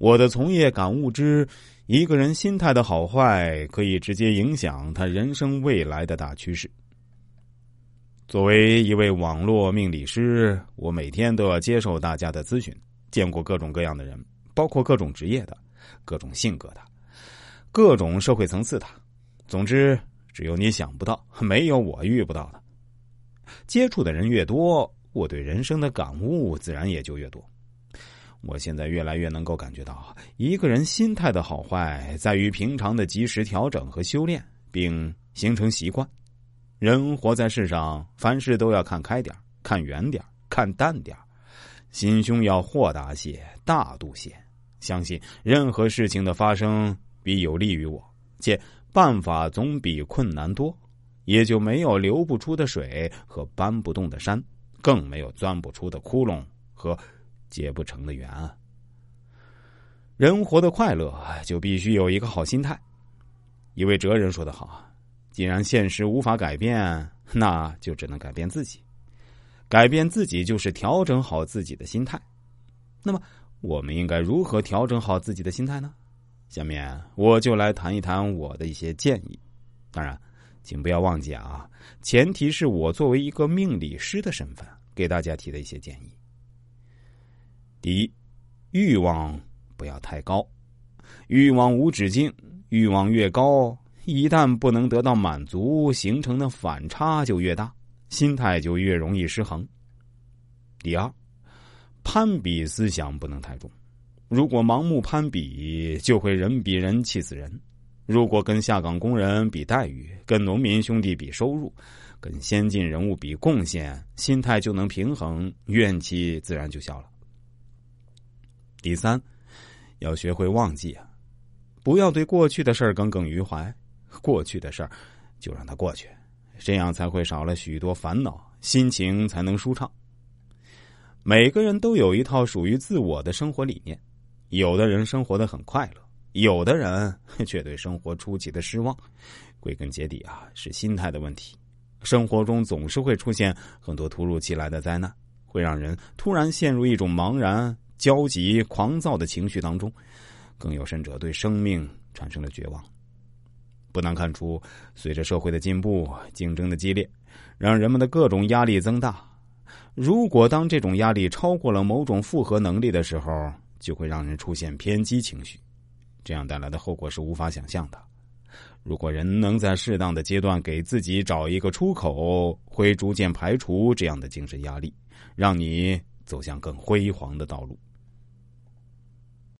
我的从业感悟之：一个人心态的好坏，可以直接影响他人生未来的大趋势。作为一位网络命理师，我每天都要接受大家的咨询，见过各种各样的人，包括各种职业的、各种性格的、各种社会层次的。总之，只有你想不到，没有我遇不到的。接触的人越多，我对人生的感悟自然也就越多。我现在越来越能够感觉到，一个人心态的好坏，在于平常的及时调整和修炼，并形成习惯。人活在世上，凡事都要看开点看远点看淡点心胸要豁达些、大度些。相信任何事情的发生，必有利于我，且办法总比困难多，也就没有流不出的水和搬不动的山，更没有钻不出的窟窿和。结不成的缘啊！人活得快乐，就必须有一个好心态。一位哲人说得好：“既然现实无法改变，那就只能改变自己。改变自己，就是调整好自己的心态。那么，我们应该如何调整好自己的心态呢？下面我就来谈一谈我的一些建议。当然，请不要忘记啊，前提是我作为一个命理师的身份给大家提的一些建议。”第一，欲望不要太高，欲望无止境，欲望越高，一旦不能得到满足，形成的反差就越大，心态就越容易失衡。第二，攀比思想不能太重，如果盲目攀比，就会人比人气死人。如果跟下岗工人比待遇，跟农民兄弟比收入，跟先进人物比贡献，心态就能平衡，怨气自然就消了。第三，要学会忘记啊，不要对过去的事儿耿耿于怀，过去的事儿就让它过去，这样才会少了许多烦恼，心情才能舒畅。每个人都有一套属于自我的生活理念，有的人生活的很快乐，有的人 却对生活出奇的失望。归根结底啊，是心态的问题。生活中总是会出现很多突如其来的灾难，会让人突然陷入一种茫然。焦急、狂躁的情绪当中，更有甚者对生命产生了绝望。不难看出，随着社会的进步，竞争的激烈，让人们的各种压力增大。如果当这种压力超过了某种负荷能力的时候，就会让人出现偏激情绪，这样带来的后果是无法想象的。如果人能在适当的阶段给自己找一个出口，会逐渐排除这样的精神压力，让你走向更辉煌的道路。